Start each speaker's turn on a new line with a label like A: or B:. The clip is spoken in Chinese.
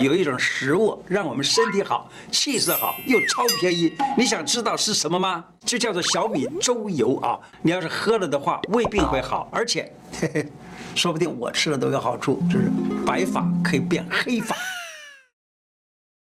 A: 有一种食物让我们身体好、气色好，又超便宜。你想知道是什么吗？就叫做小米粥油啊！你要是喝了的话，胃病会好，而且，嘿嘿，说不定我吃了都有好处，就是白发可以变黑发。